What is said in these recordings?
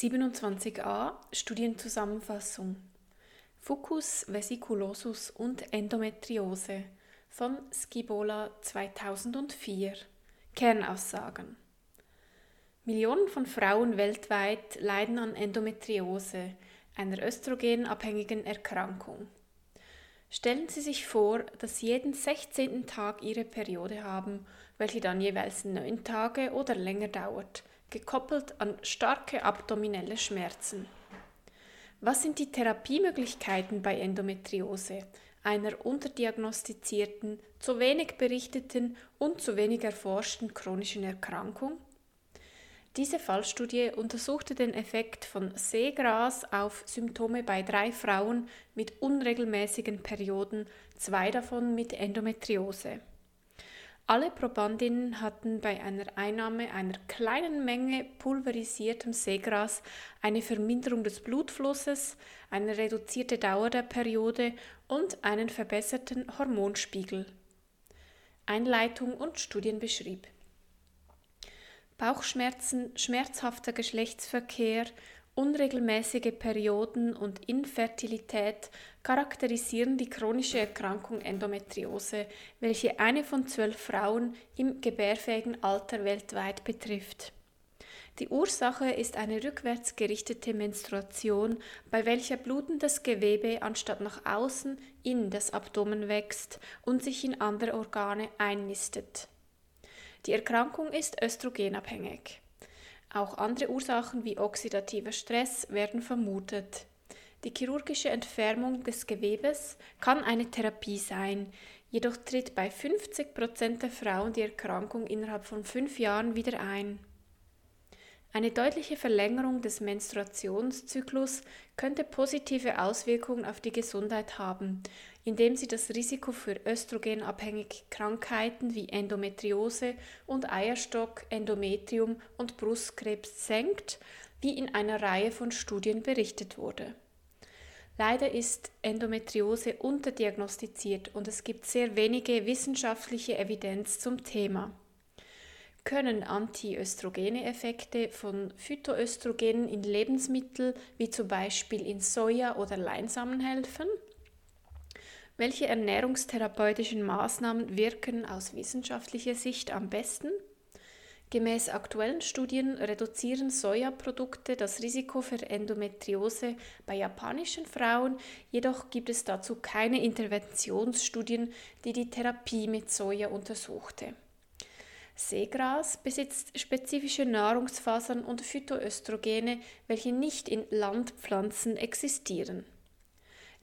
27a Studienzusammenfassung Fucus vesiculosus und Endometriose von Scibola 2004 Kernaussagen Millionen von Frauen weltweit leiden an Endometriose, einer östrogenabhängigen Erkrankung. Stellen Sie sich vor, dass Sie jeden 16. Tag Ihre Periode haben, welche dann jeweils neun Tage oder länger dauert – gekoppelt an starke abdominelle Schmerzen. Was sind die Therapiemöglichkeiten bei Endometriose, einer unterdiagnostizierten, zu wenig berichteten und zu wenig erforschten chronischen Erkrankung? Diese Fallstudie untersuchte den Effekt von Seegras auf Symptome bei drei Frauen mit unregelmäßigen Perioden, zwei davon mit Endometriose. Alle Probandinnen hatten bei einer Einnahme einer kleinen Menge pulverisiertem Seegras eine Verminderung des Blutflusses, eine reduzierte Dauer der Periode und einen verbesserten Hormonspiegel. Einleitung und Studienbeschrieb. Bauchschmerzen, schmerzhafter Geschlechtsverkehr, Unregelmäßige Perioden und Infertilität charakterisieren die chronische Erkrankung Endometriose, welche eine von zwölf Frauen im gebärfähigen Alter weltweit betrifft. Die Ursache ist eine rückwärts gerichtete Menstruation, bei welcher blutendes Gewebe anstatt nach außen in das Abdomen wächst und sich in andere Organe einnistet. Die Erkrankung ist östrogenabhängig. Auch andere Ursachen wie oxidativer Stress werden vermutet. Die chirurgische Entfernung des Gewebes kann eine Therapie sein, jedoch tritt bei 50 Prozent der Frauen die Erkrankung innerhalb von fünf Jahren wieder ein. Eine deutliche Verlängerung des Menstruationszyklus könnte positive Auswirkungen auf die Gesundheit haben, indem sie das Risiko für östrogenabhängige Krankheiten wie Endometriose und Eierstock, Endometrium und Brustkrebs senkt, wie in einer Reihe von Studien berichtet wurde. Leider ist Endometriose unterdiagnostiziert und es gibt sehr wenige wissenschaftliche Evidenz zum Thema können antiöstrogene Effekte von Phytoöstrogenen in Lebensmitteln wie zum Beispiel in Soja oder Leinsamen helfen? Welche ernährungstherapeutischen Maßnahmen wirken aus wissenschaftlicher Sicht am besten? Gemäß aktuellen Studien reduzieren Sojaprodukte das Risiko für Endometriose bei japanischen Frauen, jedoch gibt es dazu keine Interventionsstudien, die die Therapie mit Soja untersuchte. Seegras besitzt spezifische Nahrungsfasern und Phytoöstrogene, welche nicht in Landpflanzen existieren.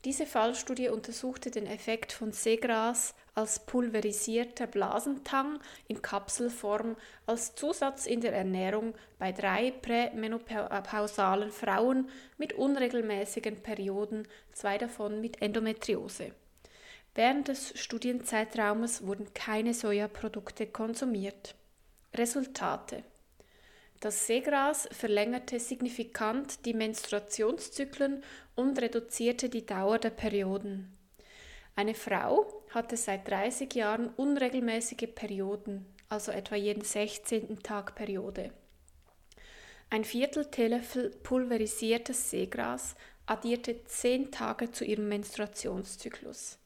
Diese Fallstudie untersuchte den Effekt von Seegras als pulverisierter Blasentang in Kapselform als Zusatz in der Ernährung bei drei prämenopausalen Frauen mit unregelmäßigen Perioden, zwei davon mit Endometriose. Während des Studienzeitraumes wurden keine Sojaprodukte konsumiert. Resultate Das Seegras verlängerte signifikant die Menstruationszyklen und reduzierte die Dauer der Perioden. Eine Frau hatte seit 30 Jahren unregelmäßige Perioden, also etwa jeden 16. Tag Periode. Ein Viertel Teelöffel pulverisiertes Seegras addierte 10 Tage zu ihrem Menstruationszyklus.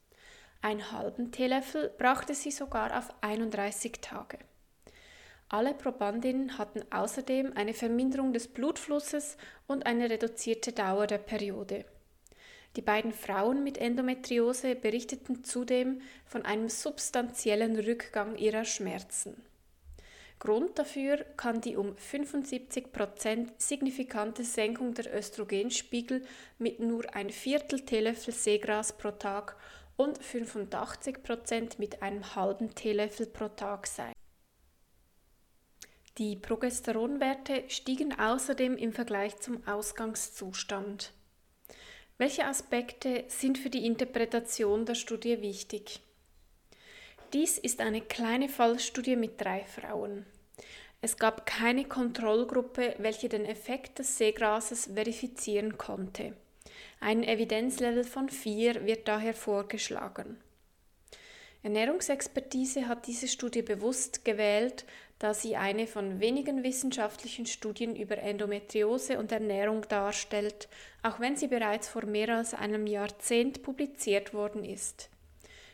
Einen halben Teelöffel brachte sie sogar auf 31 Tage. Alle Probandinnen hatten außerdem eine Verminderung des Blutflusses und eine reduzierte Dauer der Periode. Die beiden Frauen mit Endometriose berichteten zudem von einem substanziellen Rückgang ihrer Schmerzen. Grund dafür kann die um 75% signifikante Senkung der Östrogenspiegel mit nur ein Viertel Teelöffel Seegras pro Tag und 85% mit einem halben Teelöffel pro Tag sein. Die Progesteronwerte stiegen außerdem im Vergleich zum Ausgangszustand. Welche Aspekte sind für die Interpretation der Studie wichtig? Dies ist eine kleine Fallstudie mit drei Frauen. Es gab keine Kontrollgruppe, welche den Effekt des Seegrases verifizieren konnte. Ein Evidenzlevel von 4 wird daher vorgeschlagen. Ernährungsexpertise hat diese Studie bewusst gewählt, da sie eine von wenigen wissenschaftlichen Studien über Endometriose und Ernährung darstellt, auch wenn sie bereits vor mehr als einem Jahrzehnt publiziert worden ist.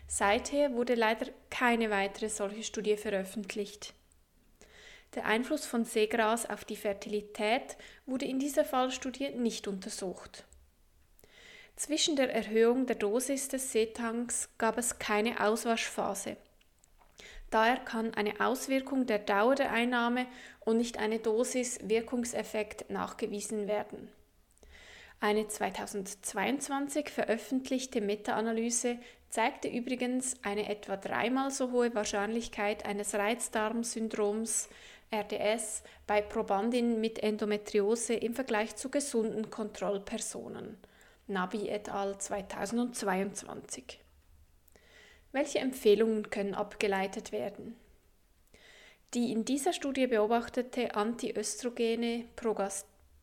Seither wurde leider keine weitere solche Studie veröffentlicht. Der Einfluss von Seegras auf die Fertilität wurde in dieser Fallstudie nicht untersucht. Zwischen der Erhöhung der Dosis des Seetanks gab es keine Auswaschphase. Daher kann eine Auswirkung der Dauer der Einnahme und nicht eine Dosis-Wirkungseffekt nachgewiesen werden. Eine 2022 veröffentlichte Meta-Analyse zeigte übrigens eine etwa dreimal so hohe Wahrscheinlichkeit eines Reizdarmsyndroms RDS bei Probandinnen mit Endometriose im Vergleich zu gesunden Kontrollpersonen. Nabi et al. 2022. Welche Empfehlungen können abgeleitet werden? Die in dieser Studie beobachtete antiöstrogene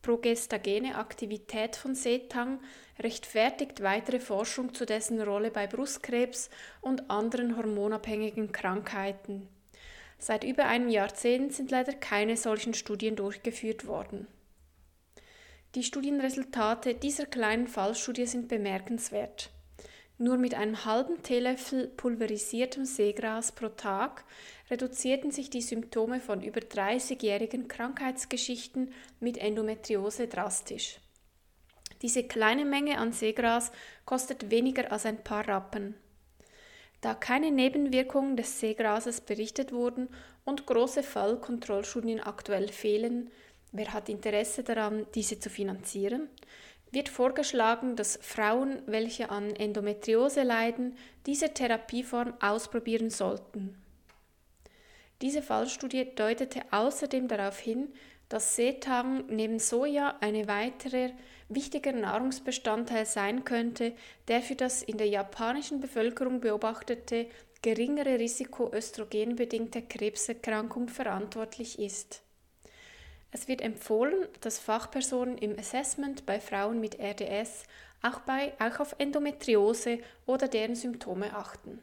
progestagene Aktivität von Setang rechtfertigt weitere Forschung zu dessen Rolle bei Brustkrebs und anderen hormonabhängigen Krankheiten. Seit über einem Jahrzehnt sind leider keine solchen Studien durchgeführt worden. Die Studienresultate dieser kleinen Fallstudie sind bemerkenswert. Nur mit einem halben Teelöffel pulverisiertem Seegras pro Tag reduzierten sich die Symptome von über 30-jährigen Krankheitsgeschichten mit Endometriose drastisch. Diese kleine Menge an Seegras kostet weniger als ein paar Rappen. Da keine Nebenwirkungen des Seegrases berichtet wurden und große Fallkontrollstudien aktuell fehlen, wer hat Interesse daran, diese zu finanzieren, wird vorgeschlagen, dass Frauen, welche an Endometriose leiden, diese Therapieform ausprobieren sollten. Diese Fallstudie deutete außerdem darauf hin, dass Seetang neben Soja eine weitere wichtiger Nahrungsbestandteil sein könnte, der für das in der japanischen Bevölkerung beobachtete geringere Risiko östrogenbedingter Krebserkrankung verantwortlich ist. Es wird empfohlen, dass Fachpersonen im Assessment bei Frauen mit RDS auch, bei, auch auf Endometriose oder deren Symptome achten.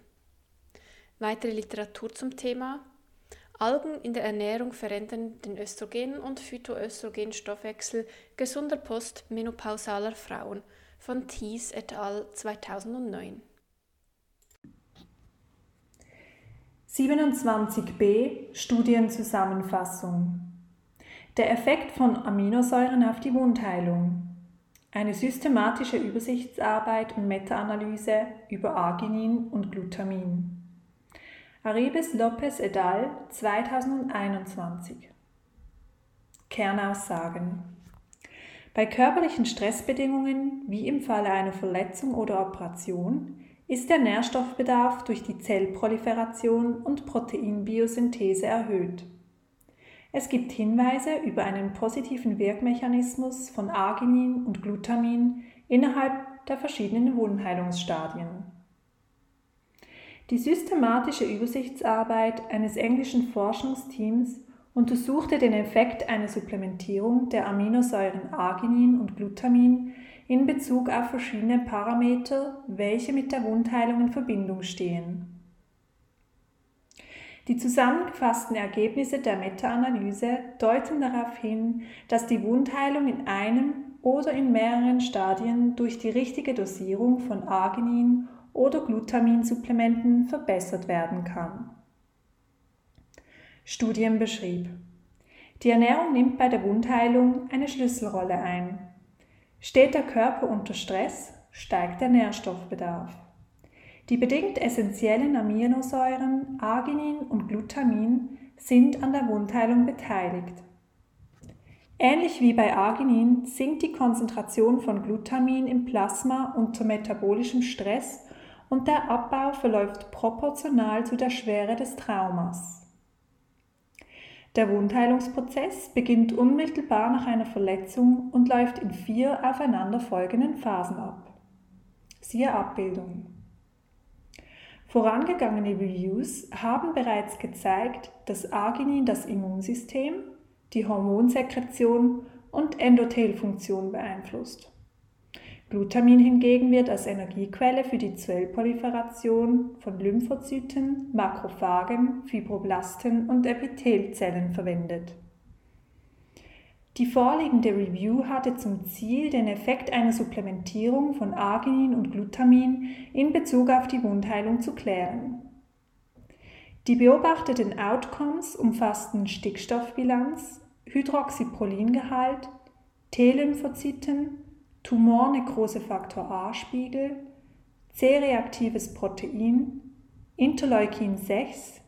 Weitere Literatur zum Thema Algen in der Ernährung verändern den Östrogen- und Phytoöstrogenstoffwechsel gesunder postmenopausaler Frauen von Thies et al. 2009. 27b Studienzusammenfassung der Effekt von Aminosäuren auf die Wundheilung. Eine systematische Übersichtsarbeit und Meta-Analyse über Arginin und Glutamin. Arribes Lopez et al. 2021. Kernaussagen. Bei körperlichen Stressbedingungen, wie im Falle einer Verletzung oder Operation, ist der Nährstoffbedarf durch die Zellproliferation und Proteinbiosynthese erhöht. Es gibt Hinweise über einen positiven Wirkmechanismus von Arginin und Glutamin innerhalb der verschiedenen Wundheilungsstadien. Die systematische Übersichtsarbeit eines englischen Forschungsteams untersuchte den Effekt einer Supplementierung der Aminosäuren Arginin und Glutamin in Bezug auf verschiedene Parameter, welche mit der Wundheilung in Verbindung stehen. Die zusammengefassten Ergebnisse der Meta-Analyse deuten darauf hin, dass die Wundheilung in einem oder in mehreren Stadien durch die richtige Dosierung von Arginin oder Glutaminsupplementen verbessert werden kann. Studien beschrieb. Die Ernährung nimmt bei der Wundheilung eine Schlüsselrolle ein. Steht der Körper unter Stress, steigt der Nährstoffbedarf. Die bedingt essentiellen Aminosäuren Arginin und Glutamin sind an der Wundheilung beteiligt. Ähnlich wie bei Arginin sinkt die Konzentration von Glutamin im Plasma unter metabolischem Stress und der Abbau verläuft proportional zu der Schwere des Traumas. Der Wundheilungsprozess beginnt unmittelbar nach einer Verletzung und läuft in vier aufeinanderfolgenden Phasen ab. Siehe Abbildung. Vorangegangene Reviews haben bereits gezeigt, dass Arginin das Immunsystem, die Hormonsekretion und Endothelfunktion beeinflusst. Glutamin hingegen wird als Energiequelle für die Zellproliferation von Lymphozyten, Makrophagen, Fibroblasten und Epithelzellen verwendet. Die vorliegende Review hatte zum Ziel, den Effekt einer Supplementierung von Arginin und Glutamin in Bezug auf die Wundheilung zu klären. Die beobachteten Outcomes umfassten Stickstoffbilanz, Hydroxyprolingehalt, T-Lymphozyten, Tumornekrosefaktor A-Spiegel, C-reaktives Protein, Interleukin 6,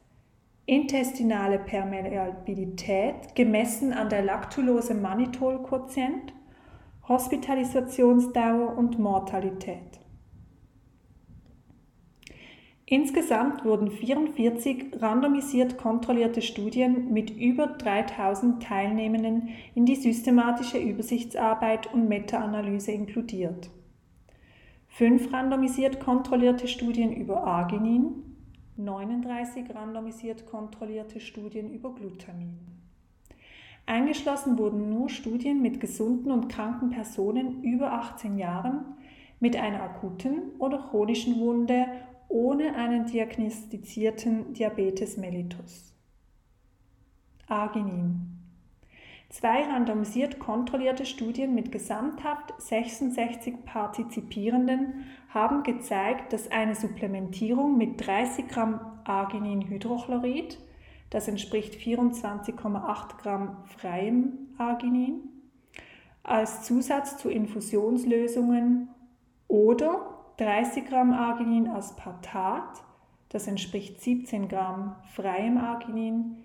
intestinale Permeabilität gemessen an der Lactulose-Mannitol-Quotient, Hospitalisationsdauer und Mortalität. Insgesamt wurden 44 randomisiert kontrollierte Studien mit über 3000 Teilnehmenden in die systematische Übersichtsarbeit und Meta-Analyse inkludiert. Fünf randomisiert kontrollierte Studien über Arginin, 39 randomisiert kontrollierte Studien über Glutamin. Eingeschlossen wurden nur Studien mit gesunden und kranken Personen über 18 Jahren mit einer akuten oder chronischen Wunde ohne einen diagnostizierten Diabetes mellitus. Arginin. Zwei randomisiert kontrollierte Studien mit gesamthaft 66 Partizipierenden haben gezeigt, dass eine Supplementierung mit 30 Gramm Argininhydrochlorid, das entspricht 24,8 Gramm freiem Arginin, als Zusatz zu Infusionslösungen oder 30 Gramm Arginin Aspartat, das entspricht 17 Gramm freiem Arginin,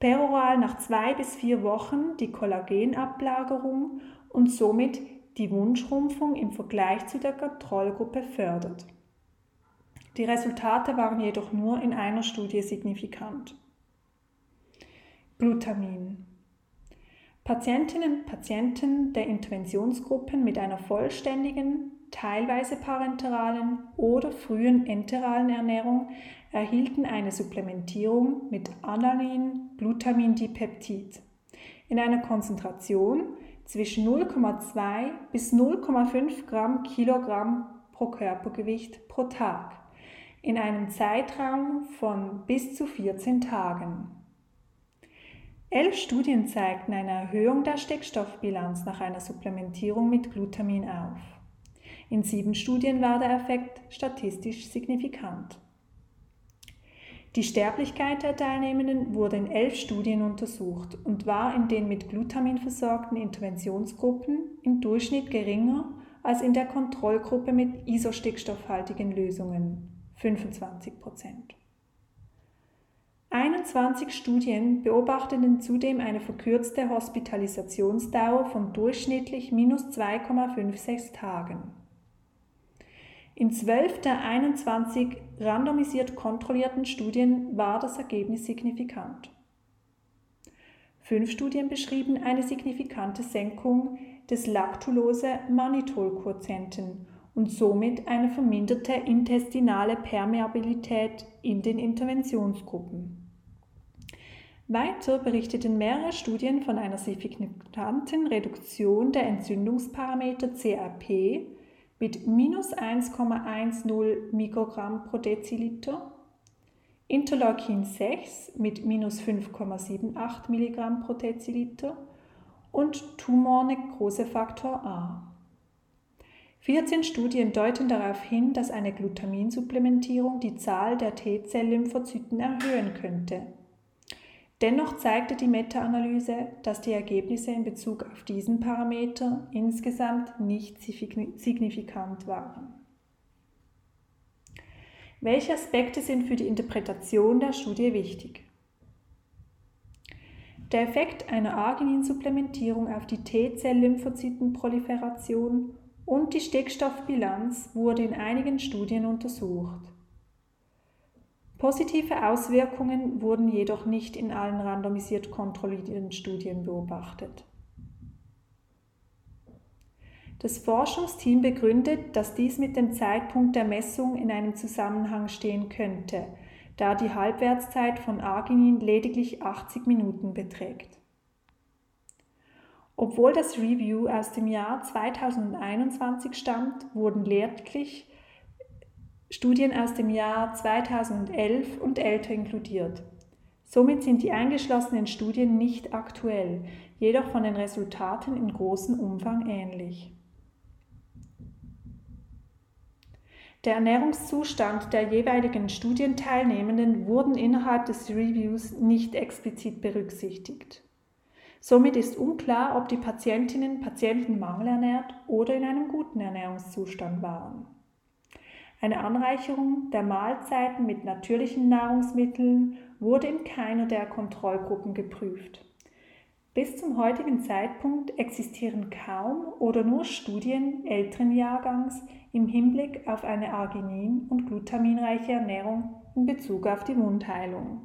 peroral nach zwei bis vier Wochen die Kollagenablagerung und somit die Wundschrumpfung im Vergleich zu der Kontrollgruppe fördert. Die Resultate waren jedoch nur in einer Studie signifikant. Glutamin. Patientinnen und Patienten der Interventionsgruppen mit einer vollständigen teilweise parenteralen oder frühen enteralen Ernährung erhielten eine Supplementierung mit Alanin Glutamindipeptid in einer Konzentration zwischen 0,2 bis 0,5 Gramm Kilogramm pro Körpergewicht pro Tag in einem Zeitraum von bis zu 14 Tagen. Elf Studien zeigten eine Erhöhung der Stickstoffbilanz nach einer Supplementierung mit Glutamin auf. In sieben Studien war der Effekt statistisch signifikant. Die Sterblichkeit der Teilnehmenden wurde in elf Studien untersucht und war in den mit Glutamin versorgten Interventionsgruppen im Durchschnitt geringer als in der Kontrollgruppe mit isostickstoffhaltigen Lösungen 25 Prozent. 21 Studien beobachteten zudem eine verkürzte Hospitalisationsdauer von durchschnittlich minus 2,56 Tagen. In 12 der 21 randomisiert kontrollierten Studien war das Ergebnis signifikant. Fünf Studien beschrieben eine signifikante Senkung des Lactulose-Mannitol-Quotienten und somit eine verminderte intestinale Permeabilität in den Interventionsgruppen. Weiter berichteten mehrere Studien von einer signifikanten Reduktion der Entzündungsparameter CRP mit minus 1,10 Mikrogramm pro Deziliter, Interleukin 6 mit minus 5,78 Milligramm pro Deziliter und Tumornekrosefaktor A. 14 Studien deuten darauf hin, dass eine Glutaminsupplementierung die Zahl der T-Zell-Lymphozyten erhöhen könnte. Dennoch zeigte die Meta-Analyse, dass die Ergebnisse in Bezug auf diesen Parameter insgesamt nicht signifikant waren. Welche Aspekte sind für die Interpretation der Studie wichtig? Der Effekt einer Arginin-Supplementierung auf die T-Zell-Lymphozytenproliferation und die Stickstoffbilanz wurde in einigen Studien untersucht. Positive Auswirkungen wurden jedoch nicht in allen randomisiert kontrollierten Studien beobachtet. Das Forschungsteam begründet, dass dies mit dem Zeitpunkt der Messung in einem Zusammenhang stehen könnte, da die Halbwertszeit von Arginin lediglich 80 Minuten beträgt. Obwohl das Review aus dem Jahr 2021 stammt, wurden lediglich Studien aus dem Jahr 2011 und älter inkludiert. Somit sind die eingeschlossenen Studien nicht aktuell, jedoch von den Resultaten in großem Umfang ähnlich. Der Ernährungszustand der jeweiligen Studienteilnehmenden wurden innerhalb des Reviews nicht explizit berücksichtigt. Somit ist unklar, ob die Patientinnen Patienten mangelernährt oder in einem guten Ernährungszustand waren. Eine Anreicherung der Mahlzeiten mit natürlichen Nahrungsmitteln wurde in keiner der Kontrollgruppen geprüft. Bis zum heutigen Zeitpunkt existieren kaum oder nur Studien älteren Jahrgangs im Hinblick auf eine arginin- und glutaminreiche Ernährung in Bezug auf die Wundheilung.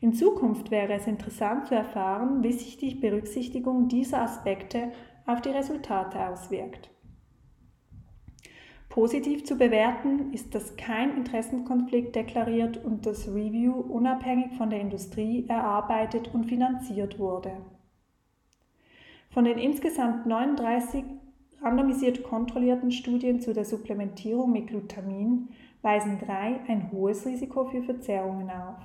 In Zukunft wäre es interessant zu erfahren, wie sich die Berücksichtigung dieser Aspekte auf die Resultate auswirkt. Positiv zu bewerten ist, dass kein Interessenkonflikt deklariert und das Review unabhängig von der Industrie erarbeitet und finanziert wurde. Von den insgesamt 39 randomisiert kontrollierten Studien zu der Supplementierung mit Glutamin weisen drei ein hohes Risiko für Verzerrungen auf.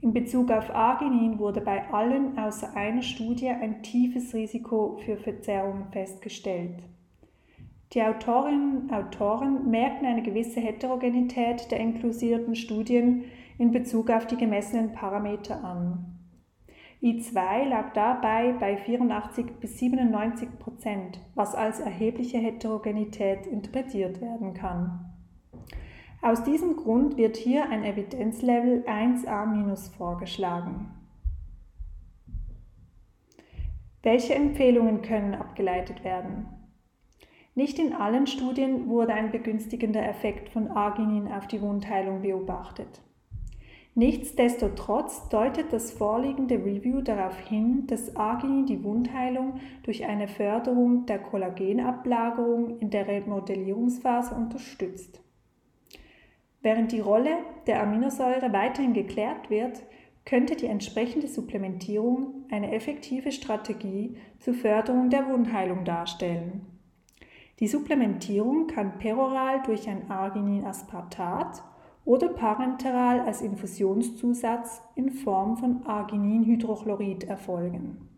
In Bezug auf Arginin wurde bei allen außer einer Studie ein tiefes Risiko für Verzerrungen festgestellt. Die Autorinnen und Autoren merken eine gewisse Heterogenität der inklusierten Studien in Bezug auf die gemessenen Parameter an. I2 lag dabei bei 84 bis 97 Prozent, was als erhebliche Heterogenität interpretiert werden kann. Aus diesem Grund wird hier ein Evidenzlevel 1a- vorgeschlagen. Welche Empfehlungen können abgeleitet werden? Nicht in allen Studien wurde ein begünstigender Effekt von Arginin auf die Wundheilung beobachtet. Nichtsdestotrotz deutet das vorliegende Review darauf hin, dass Arginin die Wundheilung durch eine Förderung der Kollagenablagerung in der Remodellierungsphase unterstützt. Während die Rolle der Aminosäure weiterhin geklärt wird, könnte die entsprechende Supplementierung eine effektive Strategie zur Förderung der Wundheilung darstellen. Die Supplementierung kann peroral durch ein Arginin-Aspartat oder parenteral als Infusionszusatz in Form von Argininhydrochlorid erfolgen.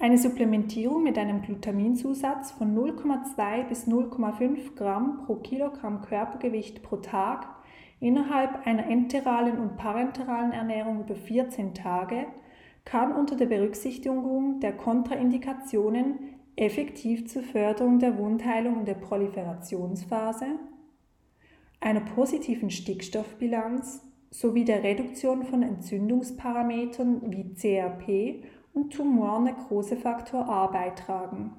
Eine Supplementierung mit einem Glutaminsatz von 0,2 bis 0,5 Gramm pro Kilogramm Körpergewicht pro Tag innerhalb einer enteralen und parenteralen Ernährung über 14 Tage kann unter der Berücksichtigung der Kontraindikationen effektiv zur Förderung der Wundheilung in der Proliferationsphase, einer positiven Stickstoffbilanz sowie der Reduktion von Entzündungsparametern wie CRP und Tumornekrosefaktor A beitragen.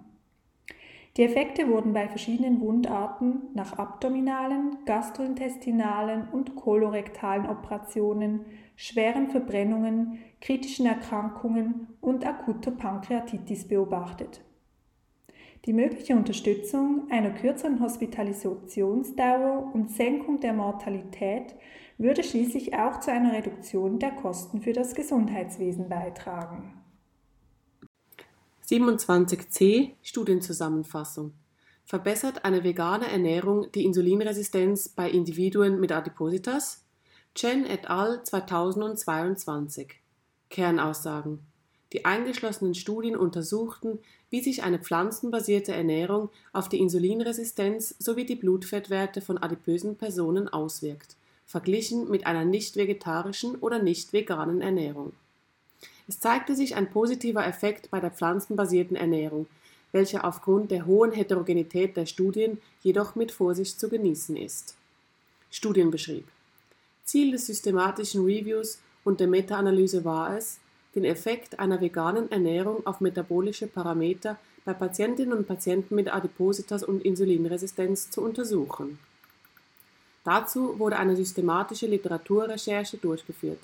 Die Effekte wurden bei verschiedenen Wundarten nach abdominalen, gastrointestinalen und kolorektalen Operationen, schweren Verbrennungen, kritischen Erkrankungen und akuter Pankreatitis beobachtet. Die mögliche Unterstützung einer kürzeren Hospitalisationsdauer und Senkung der Mortalität würde schließlich auch zu einer Reduktion der Kosten für das Gesundheitswesen beitragen. 27c Studienzusammenfassung Verbessert eine vegane Ernährung die Insulinresistenz bei Individuen mit Adipositas? Chen et al. 2022 Kernaussagen Die eingeschlossenen Studien untersuchten, wie sich eine pflanzenbasierte Ernährung auf die Insulinresistenz sowie die Blutfettwerte von adipösen Personen auswirkt, verglichen mit einer nicht vegetarischen oder nicht veganen Ernährung. Es zeigte sich ein positiver Effekt bei der pflanzenbasierten Ernährung, welcher aufgrund der hohen Heterogenität der Studien jedoch mit Vorsicht zu genießen ist. Studienbeschrieb Ziel des systematischen Reviews und der Meta-Analyse war es, den Effekt einer veganen Ernährung auf metabolische Parameter bei Patientinnen und Patienten mit Adipositas und Insulinresistenz zu untersuchen. Dazu wurde eine systematische Literaturrecherche durchgeführt.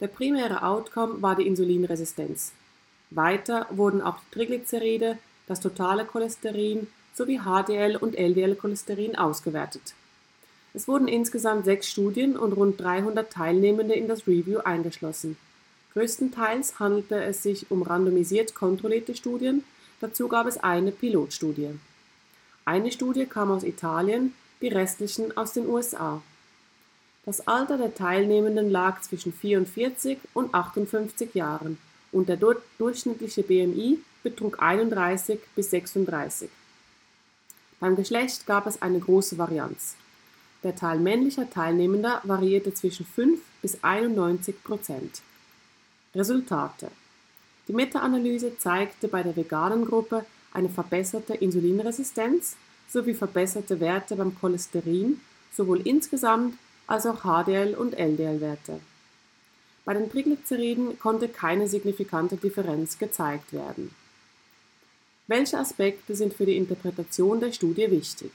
Der primäre Outcome war die Insulinresistenz. Weiter wurden auch die Triglyceride, das totale Cholesterin sowie HDL und LDL-Cholesterin ausgewertet. Es wurden insgesamt sechs Studien und rund 300 Teilnehmende in das Review eingeschlossen. Größtenteils handelte es sich um randomisiert kontrollierte Studien, dazu gab es eine Pilotstudie. Eine Studie kam aus Italien, die restlichen aus den USA. Das Alter der Teilnehmenden lag zwischen 44 und 58 Jahren und der durchschnittliche BMI betrug 31 bis 36. Beim Geschlecht gab es eine große Varianz. Der Teil männlicher Teilnehmender variierte zwischen 5 bis 91 Prozent. Resultate. Die Meta-Analyse zeigte bei der veganen Gruppe eine verbesserte Insulinresistenz sowie verbesserte Werte beim Cholesterin, sowohl insgesamt als auch HDL- und LDL-Werte. Bei den Triglyceriden konnte keine signifikante Differenz gezeigt werden. Welche Aspekte sind für die Interpretation der Studie wichtig?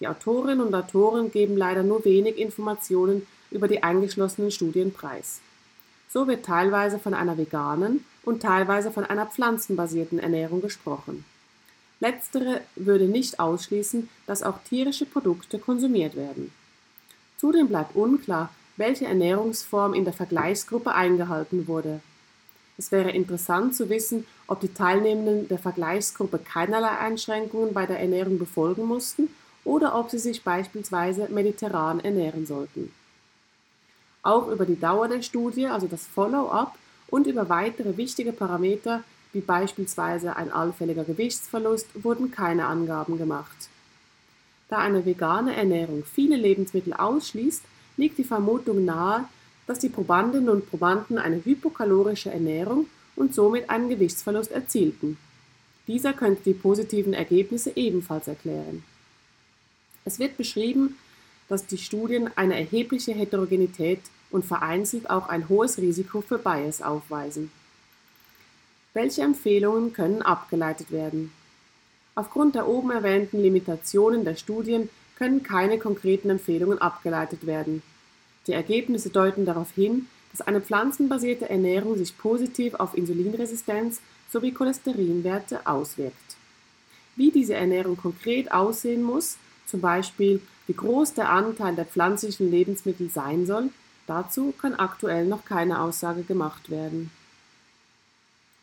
Die Autorinnen und Autoren geben leider nur wenig Informationen über die eingeschlossenen Studien preis. So wird teilweise von einer veganen und teilweise von einer pflanzenbasierten Ernährung gesprochen. Letztere würde nicht ausschließen, dass auch tierische Produkte konsumiert werden. Zudem bleibt unklar, welche Ernährungsform in der Vergleichsgruppe eingehalten wurde. Es wäre interessant zu wissen, ob die Teilnehmenden der Vergleichsgruppe keinerlei Einschränkungen bei der Ernährung befolgen mussten oder ob sie sich beispielsweise mediterran ernähren sollten. Auch über die Dauer der Studie, also das Follow-up, und über weitere wichtige Parameter wie beispielsweise ein allfälliger Gewichtsverlust wurden keine Angaben gemacht. Da eine vegane Ernährung viele Lebensmittel ausschließt, liegt die Vermutung nahe, dass die Probandinnen und Probanden eine hypokalorische Ernährung und somit einen Gewichtsverlust erzielten. Dieser könnte die positiven Ergebnisse ebenfalls erklären. Es wird beschrieben, dass die Studien eine erhebliche Heterogenität und vereinzelt auch ein hohes Risiko für Bias aufweisen. Welche Empfehlungen können abgeleitet werden? Aufgrund der oben erwähnten Limitationen der Studien können keine konkreten Empfehlungen abgeleitet werden. Die Ergebnisse deuten darauf hin, dass eine pflanzenbasierte Ernährung sich positiv auf Insulinresistenz sowie Cholesterinwerte auswirkt. Wie diese Ernährung konkret aussehen muss, zum Beispiel wie groß der Anteil der pflanzlichen Lebensmittel sein soll, dazu kann aktuell noch keine Aussage gemacht werden